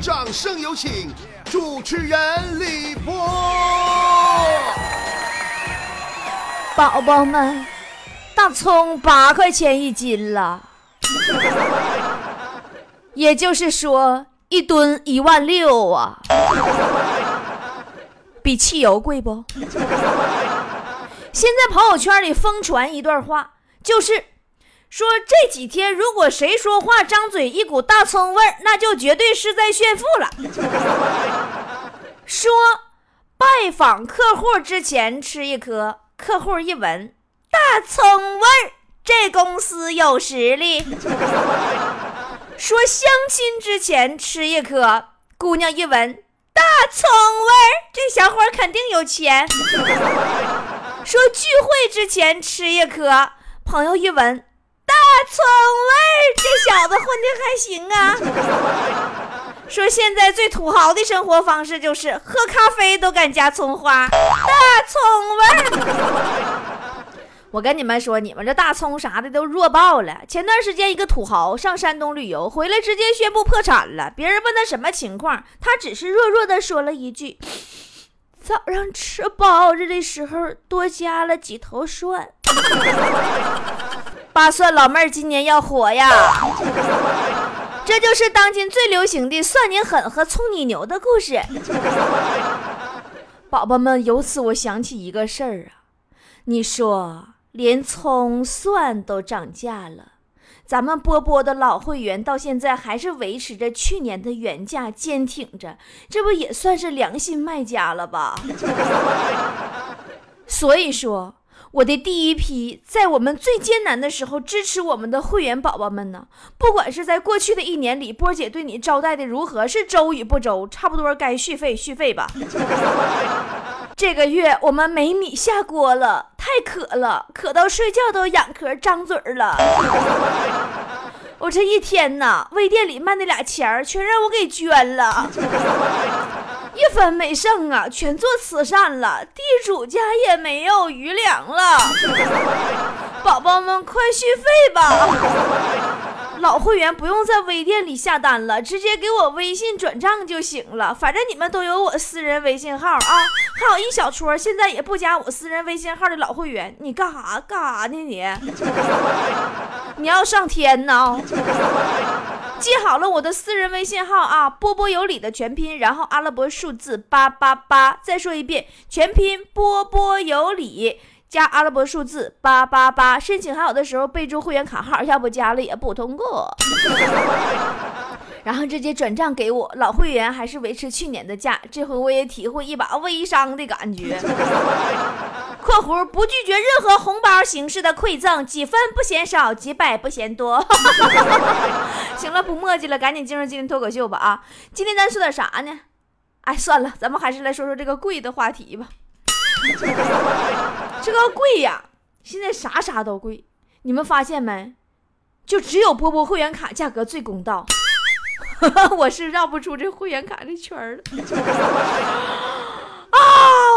掌声有请主持人李波。宝宝们，大葱八块钱一斤了，也就是说一吨一万六啊，比汽油贵不？现在朋友圈里疯传一段话，就是说这几天如果谁说话张嘴一股大葱味儿，那就绝对是在炫富了。说拜访客户之前吃一颗，客户一闻大葱味儿，这公司有实力。说相亲之前吃一颗，姑娘一闻大葱味儿，这小伙肯定有钱。说聚会之前吃一颗，朋友一闻葱味儿，这小子混的还行啊。说现在最土豪的生活方式就是喝咖啡都敢加葱花，大葱味儿。我跟你们说，你们这大葱啥的都弱爆了。前段时间一个土豪上山东旅游回来，直接宣布破产了。别人问他什么情况，他只是弱弱的说了一句。早上吃包子的时候多加了几头蒜，八蒜老妹儿今年要火呀！这就是当今最流行的蒜你狠和葱你牛的故事。宝宝们，由此我想起一个事儿啊，你说连葱蒜都涨价了。咱们波波的老会员到现在还是维持着去年的原价，坚挺着，这不也算是良心卖家了吧？所以说，我的第一批在我们最艰难的时候支持我们的会员宝宝们呢，不管是在过去的一年里，波姐对你招待的如何，是周与不周，差不多该续费续费吧。这个月我们没米下锅了，太渴了，渴到睡觉都仰壳张嘴了。我这一天呐，微店里卖那俩钱儿全让我给捐了，一分没剩啊，全做慈善了，地主家也没有余粮了。宝宝们快续费吧！老会员不用在微店里下单了，直接给我微信转账就行了。反正你们都有我私人微信号啊，还有一小撮现在也不加我私人微信号的老会员，你干啥干啥呢你？你要上天呢？记好了我的私人微信号啊，波波有理的全拼，然后阿拉伯数字八八八。再说一遍，全拼波波有理。加阿拉伯数字八八八，申请还有的时候备注会员卡号，要不加了也不通过。然后直接转账给我，老会员还是维持去年的价，这回我也体会一把微商的感觉。（括弧不拒绝任何红包形式的馈赠，几分不嫌少，几百不嫌多。）行了，不墨迹了，赶紧进入今天脱口秀吧啊！今天咱说点啥呢？哎，算了，咱们还是来说说这个贵的话题吧。这个贵呀，现在啥啥都贵，你们发现没？就只有波波会员卡价格最公道。我是绕不出这会员卡这圈了。啊，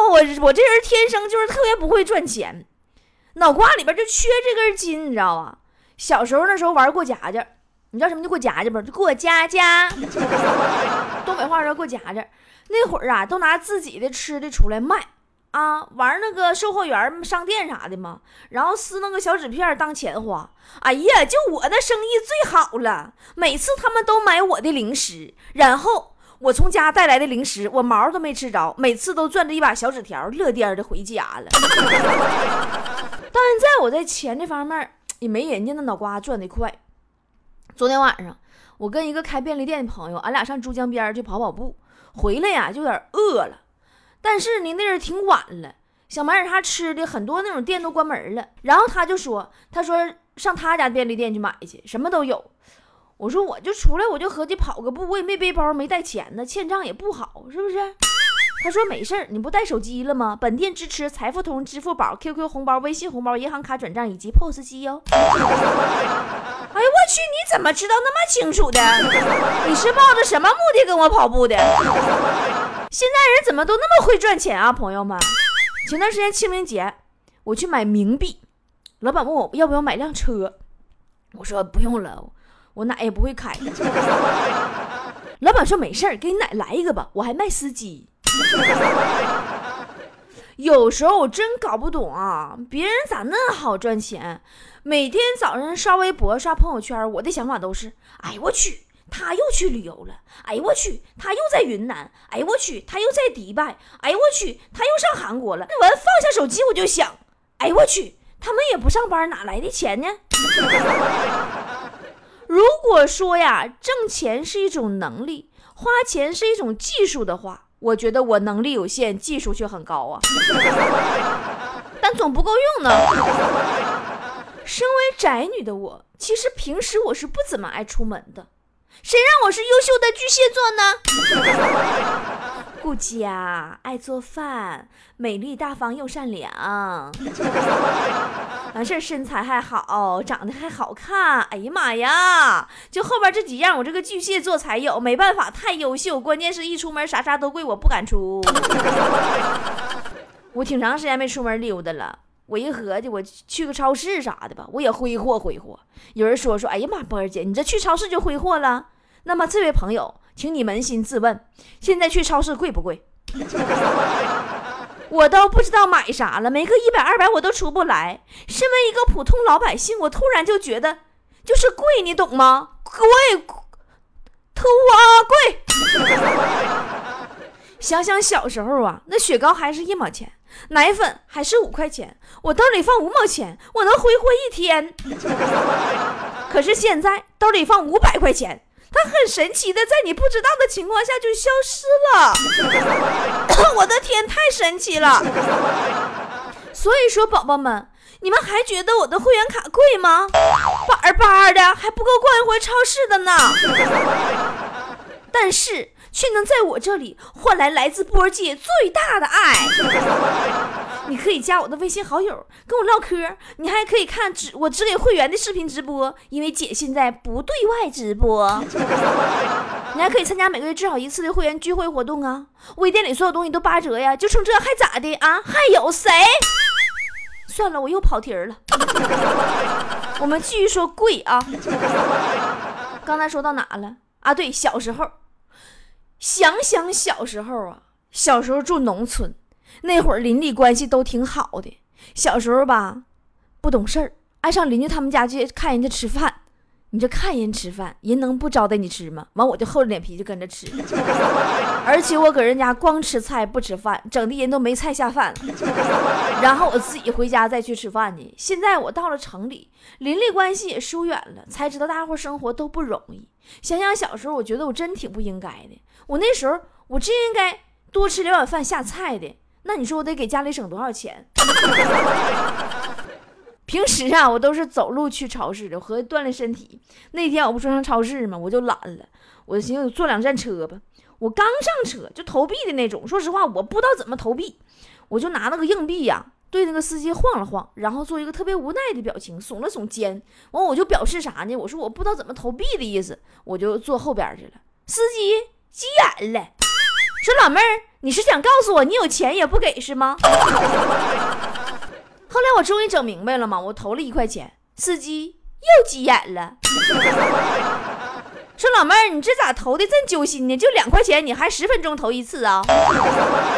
我我这人天生就是特别不会赚钱，脑瓜里边就缺这根筋，你知道吧？小时候那时候玩过家家，你知道什么叫过家家不？就过家家。东北话说过家家，那会儿啊，都拿自己的吃的出来卖。啊，玩那个售货员商店啥的嘛，然后撕那个小纸片当钱花。哎呀，就我的生意最好了，每次他们都买我的零食，然后我从家带来的零食，我毛都没吃着，每次都攥着一把小纸条，乐颠的回家了。到现在我在钱这方面也没人家那脑瓜转的快。昨天晚上，我跟一个开便利店的朋友，俺俩上珠江边去跑跑步，回来呀就有点饿了。但是呢，那阵挺晚了，想买点啥吃的，很多那种店都关门了。然后他就说：“他说上他家便利店去买去，什么都有。”我说：“我就出来，我就合计跑个步，我也没背包，没带钱呢，欠账也不好，是不是？”他说：“没事儿，你不带手机了吗？本店支持财付通、支付宝、QQ 红包、微信红包、银行卡转账以及 POS 机哟。”哎呀，我去，你怎么知道那么清楚的？你是抱着什么目的跟我跑步的？现在人怎么都那么会赚钱啊，朋友们！前段时间清明节，我去买冥币，老板问我要不要买辆车，我说不用了，我奶也不会开。老板说没事儿，给你奶来一个吧，我还卖司机。有时候我真搞不懂啊，别人咋那好赚钱？每天早上刷微博、刷朋友圈，我的想法都是：哎我去，他又去旅游了；哎我去，他又在云南；哎我去，他又在迪拜；哎我去，他又上韩国了。那完放下手机，我就想：哎我去，他们也不上班，哪来的钱呢？如果说呀，挣钱是一种能力，花钱是一种技术的话。我觉得我能力有限，技术却很高啊，但总不够用呢。身为宅女的我，其实平时我是不怎么爱出门的。谁让我是优秀的巨蟹座呢？顾家，爱做饭，美丽大方又善良，完事身材还好，长得还好看。哎呀妈呀，就后边这几样，我这个巨蟹座才有。没办法，太优秀，关键是一出门啥啥都贵，我不敢出。我挺长时间没出门溜达了。我一合计，我去个超市啥的吧，我也挥霍挥霍。有人说说，哎呀妈，波儿姐，你这去超市就挥霍了？那么这位朋友。请你扪心自问，现在去超市贵不贵？我都不知道买啥了，没个一百二百我都出不来。身为一个普通老百姓，我突然就觉得就是贵，你懂吗？贵，突啊贵！想想小时候啊，那雪糕还是一毛钱，奶粉还是五块钱，我兜里放五毛钱，我能挥霍一天。可是现在兜里放五百块钱。它很神奇的，在你不知道的情况下就消失了。我的天，太神奇了！所以说，宝宝们，你们还觉得我的会员卡贵吗？板板的，还不够逛一回超市的呢。但是。却能在我这里换来来自波界最大的爱。你可以加我的微信好友，跟我唠嗑。你还可以看只我只给会员的视频直播，因为姐现在不对外直播。你还可以参加每个月至少一次的会员聚会活动啊！微店里所有东西都八折呀，就剩这还咋的啊？还有谁？算了，我又跑题儿了。我们继续说贵啊。刚才说到哪了啊？对，小时候。想想小时候啊，小时候住农村，那会儿邻里关系都挺好的。小时候吧，不懂事儿，爱上邻居他们家去看人家吃饭。你这看人吃饭，人能不招待你吃吗？完我就厚着脸皮就跟着吃，而且我搁人家光吃菜不吃饭，整的人都没菜下饭。然后我自己回家再去吃饭去。现在我到了城里，邻里关系也疏远了，才知道大伙生活都不容易。想想小时候，我觉得我真挺不应该的。我那时候，我真应该多吃两碗饭下菜的。那你说我得给家里省多少钱？平时啊，我都是走路去超市的，和锻炼身体。那天我不说上超市吗？我就懒了，我就寻思坐两站车吧。我刚上车就投币的那种。说实话，我不知道怎么投币，我就拿那个硬币呀，对那个司机晃了晃，然后做一个特别无奈的表情，耸了耸肩。完，我就表示啥呢？我说我不知道怎么投币的意思，我就坐后边去了。司机。急眼了，说老妹儿，你是想告诉我你有钱也不给是吗？后来我终于整明白了嘛，我投了一块钱，司机又急眼了，说老妹儿，你这咋投的这么揪心呢？就两块钱，你还十分钟投一次啊？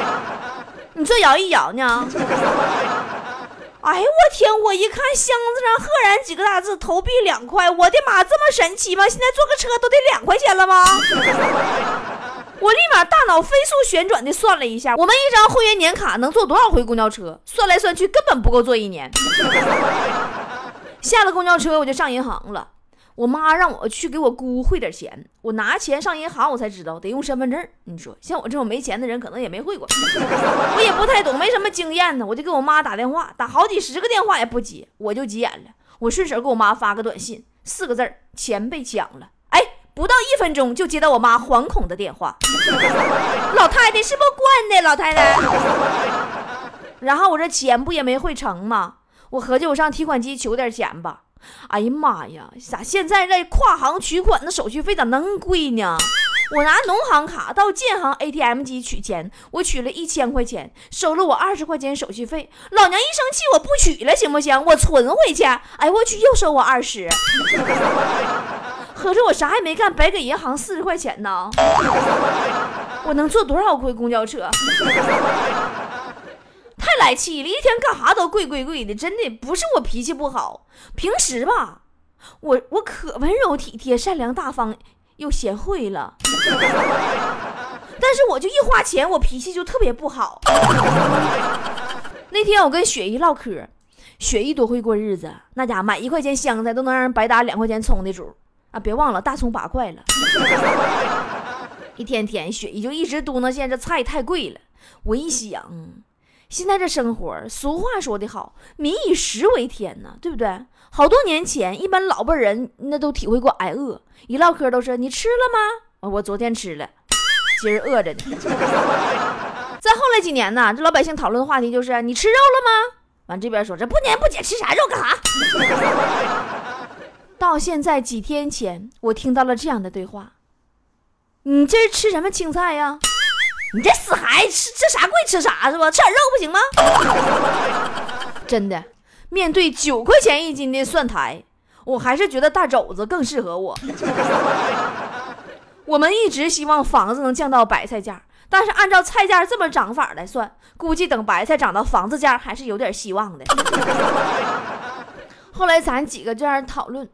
你这摇一摇呢？哎呦我天！我一看箱子上赫然几个大字“投币两块”，我的妈，这么神奇吗？现在坐个车都得两块钱了吗？我立马大脑飞速旋转的算了一下，我们一张会员年卡能坐多少回公交车？算来算去根本不够坐一年。下了公交车我就上银行了。我妈让我去给我姑汇点钱，我拿钱上银行，我才知道得用身份证。你说像我这种没钱的人，可能也没汇过，我也不太懂，没什么经验呢。我就给我妈打电话，打好几十个电话也不接，我就急眼了。我顺手给我妈发个短信，四个字儿：钱被抢了。不到一分钟就接到我妈惶恐的电话，老太太是不惯的，老太太。然后我这钱不也没汇成吗？我合计我上提款机取点钱吧。哎呀妈呀，咋现在这跨行取款的手续费咋能贵呢？我拿农行卡到建行 ATM 机取钱，我取了一千块钱，收了我二十块钱手续费。老娘一生气，我不取了，行不行？我存回去。哎，我去，又收我二十。合着我啥也没干，白给银行四十块钱呢？我能坐多少回公交车？太来气了！一天干啥都贵贵贵的，真的不是我脾气不好，平时吧，我我可温柔体贴、善良大方又贤惠了。但是我就一花钱，我脾气就特别不好。那天我跟雪姨唠嗑，雪姨多会过日子，那家买一块钱香菜都能让人白打两块钱葱的主啊！别忘了大葱八块了。一天天，雪姨就一直嘟囔现在这菜太贵了。我一想。现在这生活，俗话说得好，“民以食为天”呐，对不对？好多年前，一般老辈人那都体会过挨饿，一唠嗑都是“你吃了吗？”我昨天吃了，今儿饿着呢。再后来几年呢，这老百姓讨论的话题就是“你吃肉了吗？”完这边说这不年不节吃啥肉干啥？到现在几天前，我听到了这样的对话：“你这是吃什么青菜呀？”你这死孩子，吃这啥贵吃啥是吧？吃点肉不行吗？真的，面对九块钱一斤的蒜苔，我还是觉得大肘子更适合我。我们一直希望房子能降到白菜价，但是按照菜价这么涨法来算，估计等白菜涨到房子价还是有点希望的。后来咱几个这样讨论，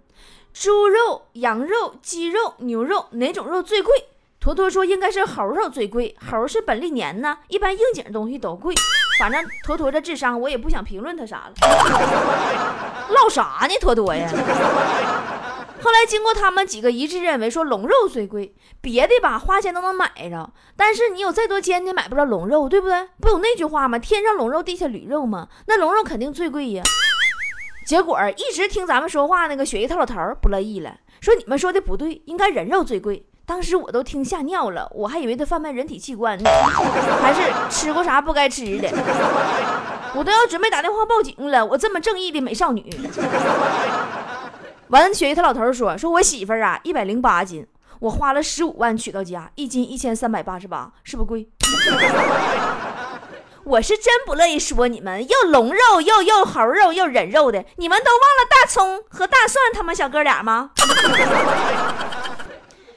猪肉、羊肉、鸡肉、牛肉哪种肉最贵？坨坨说应该是猴肉最贵，猴是本历年呢，一般应景东西都贵。反正坨坨这智商，我也不想评论他啥了。唠啥呢，坨坨呀？后来经过他们几个一致认为，说龙肉最贵，别的吧花钱都能买着，但是你有再多钱，你买不着龙肉，对不对？不有那句话吗？天上龙肉，地下驴肉吗？那龙肉肯定最贵呀。结果一直听咱们说话那个雪姨她老头不乐意了，说你们说的不对，应该人肉最贵。当时我都听吓尿了，我还以为他贩卖人体器官呢，还是吃过啥不该吃的，我都要准备打电话报警了。我这么正义的美少女，完，雪姨她老头说，说我媳妇儿啊，一百零八斤，我花了十五万娶到家，一斤一千三百八十八，是不贵？我是真不乐意说你们又龙肉又又猴肉又人肉的，你们都忘了大葱和大蒜他们小哥俩吗？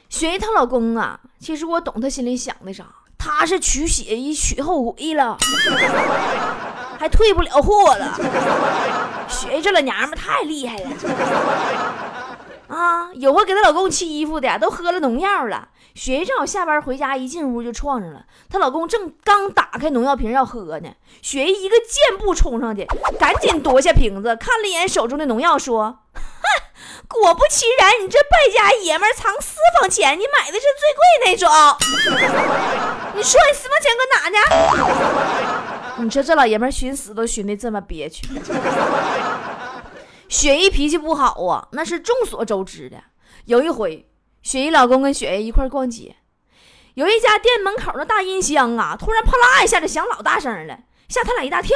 雪姨她老公啊，其实我懂他心里想的啥，他是娶雪姨娶后悔了，还退不了货了。雪姨这老娘们太厉害了啊！有回给她老公沏衣服的，都喝了农药了。雪姨正好下班回家，一进屋就撞上了，她老公正刚打开农药瓶要喝呢，雪姨一个箭步冲上去，赶紧夺下瓶子，看了一眼手中的农药，说。哼果不其然，你这败家爷们藏私房钱，你买的是最贵那种。你说你私房钱搁哪呢？你说这老爷们寻死都寻的这么憋屈。雪姨脾气不好啊，那是众所周知的。有一回，雪姨老公跟雪姨一块逛街，有一家店门口的大音箱啊，突然啪啦一下就响老大声了，吓他俩一大跳。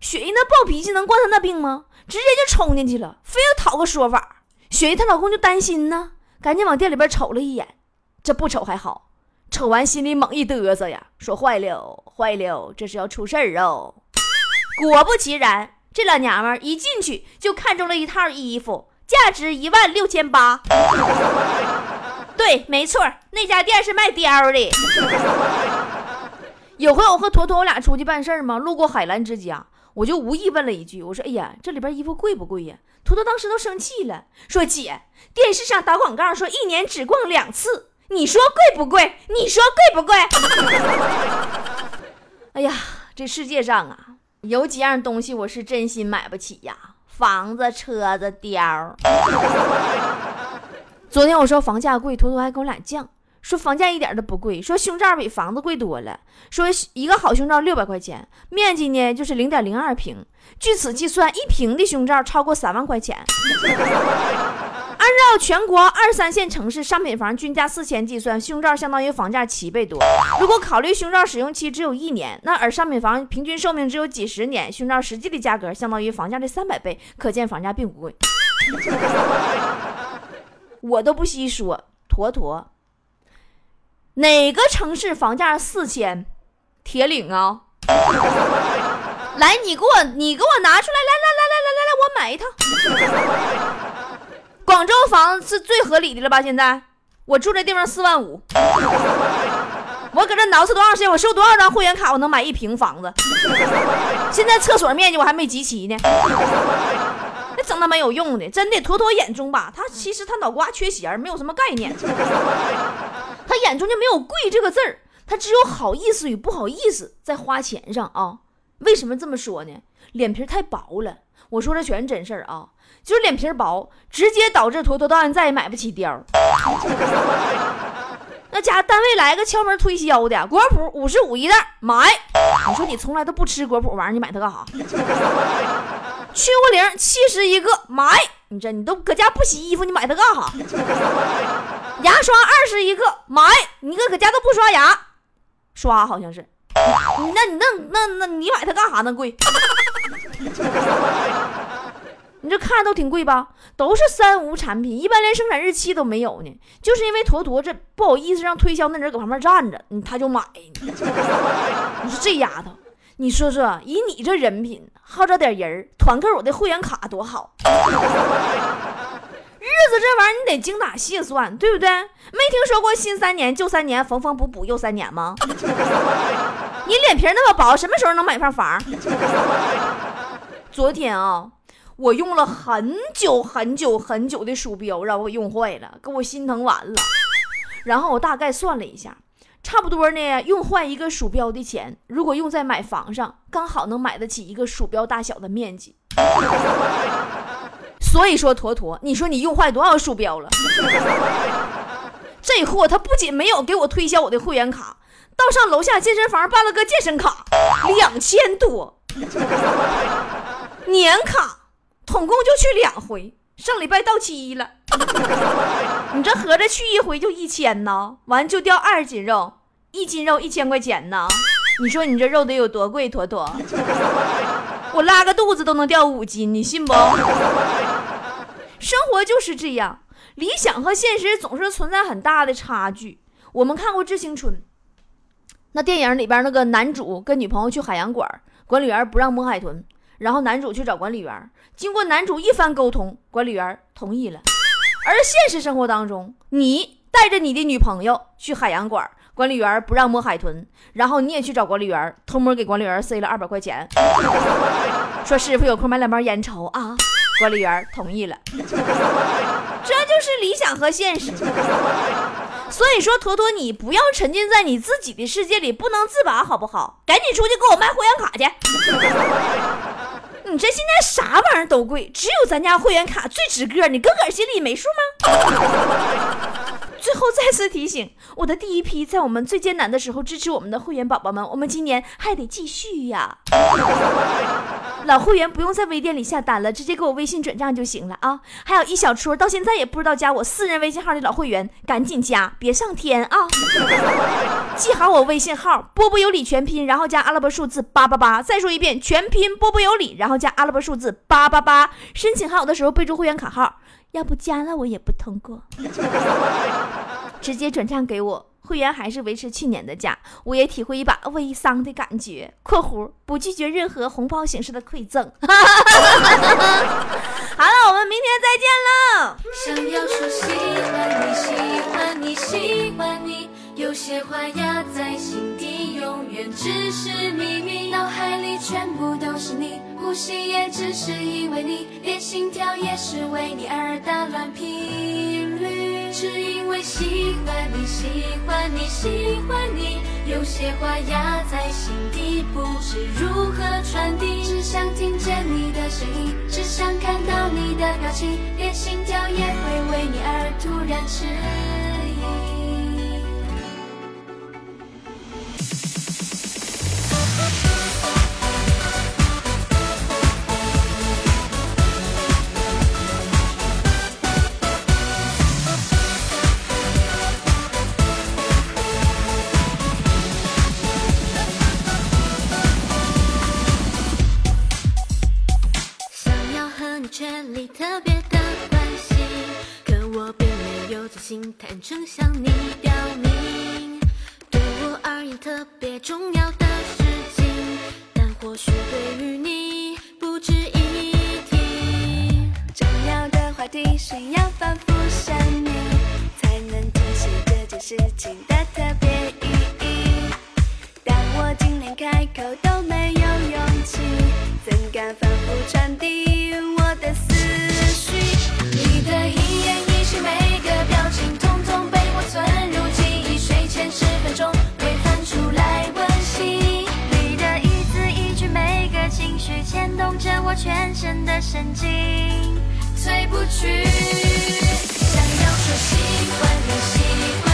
雪姨那暴脾气能惯他那病吗？直接就冲进去了，非要讨个说法。雪姨她老公就担心呢，赶紧往店里边瞅了一眼，这不瞅还好，瞅完心里猛一嘚瑟呀，说坏了坏了，这是要出事儿哦。果不其然，这老娘们一进去就看中了一套衣服，价值一万六千八。对，没错，那家店是卖貂的。有回我和坨坨我俩出去办事儿嘛，路过海澜之家。我就无意问了一句，我说：“哎呀，这里边衣服贵不贵呀？”坨坨当时都生气了，说：“姐，电视上打广告说一年只逛两次，你说贵不贵？你说贵不贵？” 哎呀，这世界上啊，有几样东西我是真心买不起呀，房子、车子、貂。昨天我说房价贵，图图还跟我俩犟。说房价一点都不贵，说胸罩比房子贵多了。说一个好胸罩六百块钱，面积呢就是零点零二平。据此计算，一平的胸罩超过三万块钱。按照全国二三线城市商品房均价四千计算，胸罩相当于房价七倍多。如果考虑胸罩使用期只有一年，那而商品房平均寿命只有几十年，胸罩实际的价格相当于房价的三百倍，可见房价并不贵。我都不细说，坨坨。哪个城市房价四千？铁岭啊！来，你给我，你给我拿出来！来来来来来来来，我买一套。广州房子是最合理的了吧？现在我住这地方四万五，我搁这挠饬多长时间？我收多少张会员卡，我能买一平房子？现在厕所面积我还没集齐呢，整那没有用的，真的。坨坨眼中吧，他其实他脑瓜缺弦，没有什么概念，他眼中就没有贵这个字儿，他只有好意思与不好意思在花钱上啊。为什么这么说呢？脸皮太薄了。我说这全是真事儿啊，就是脸皮薄，直接导致坨坨到现在也买不起貂。那家单位来个敲门推销的果脯五十五一袋，买。你说你从来都不吃果脯玩意儿，你买它干啥？去污灵七十一个，买。你这你都搁家不洗衣服，你买它干啥？牙刷二十一个，买。你搁搁家都不刷牙，刷好像是。你那你那那那你买它干啥？呢贵。你这看都挺贵吧？都是三无产品，一般连生产日期都没有呢。就是因为坨坨这不好意思让推销那人搁旁边站着，他就买。你说这丫头，你说说，以你这人品，好找点人团购我的会员卡多好。日子这玩意儿你得精打细算，对不对？没听说过新三年旧三年，缝缝补补又三年吗？你脸皮那么薄，什么时候能买上房？昨天啊，我用了很久很久很久的鼠标，让我用坏了，给我心疼完了。然后我大概算了一下，差不多呢，用坏一个鼠标的钱，如果用在买房上，刚好能买得起一个鼠标大小的面积。所以说，坨坨，你说你用坏多少鼠标了？这货他不仅没有给我推销我的会员卡。倒上楼下健身房办了个健身卡，两千多，年卡，统共就去两回，上礼拜到期了。你这合着去一回就一千呢，完就掉二斤肉，一斤肉一千块钱呢。你说你这肉得有多贵？坨坨，我拉个肚子都能掉五斤，你信不？生活就是这样，理想和现实总是存在很大的差距。我们看过《致青春》。那电影里边那个男主跟女朋友去海洋馆，管理员不让摸海豚，然后男主去找管理员，经过男主一番沟通，管理员同意了。而现实生活当中，你带着你的女朋友去海洋馆，管理员不让摸海豚，然后你也去找管理员，偷摸给管理员塞了二百块钱，说师傅有空买两包烟抽啊，管理员同意了。这就是理想和现实。所以说，坨坨，你不要沉浸在你自己的世界里不能自拔，好不好？赶紧出去给我卖会员卡去！你这现在啥玩意儿都贵，只有咱家会员卡最值个，你个个心里没数吗？最后再次提醒，我的第一批在我们最艰难的时候支持我们的会员宝宝们，我们今年还得继续呀。老会员不用在微店里下单了，直接给我微信转账就行了啊！还有一小撮到现在也不知道加我私人微信号的老会员，赶紧加，别上天啊！记好我微信号，波波有理全拼，然后加阿拉伯数字八八八。再说一遍，全拼波波有理，然后加阿拉伯数字八八八。申请号的时候备注会员卡号，要不加了我也不通过。直接转账给我，会员还是维持去年的价，我也体会一把微商的感觉。（括弧不拒绝任何红包形式的馈赠。）好了，我们明天再见喽。想要说喜欢你，喜欢你，喜欢你，有些话压在心底，永远只是秘密。脑海里全部都是你，呼吸也只是因为你，连心跳也是为你而打乱频率。只因为喜欢你，喜欢你，喜欢你，有些话压在心底，不知如何传递。只想听见你的声音，只想看到你的表情，连心跳也会为你而突然迟或许对于你不值一提。重要的话题需要反复想你才能记起这件事情的特别意义。但我竟连开口都没有勇气怎敢反复传递牵动着我全身的神经，退不去。想要说喜欢你，喜欢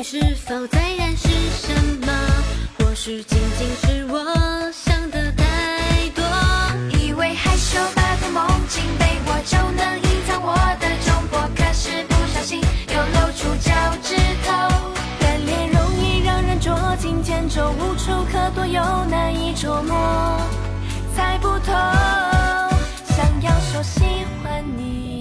你是否在暗示什么？或许仅仅是我想的太多。以为害羞把的梦境被我就能隐藏我的窘迫，可是不小心又露出脚趾头。人脸容易让人捉襟见肘，无处可躲又难以捉摸，猜不透。想要说喜欢你。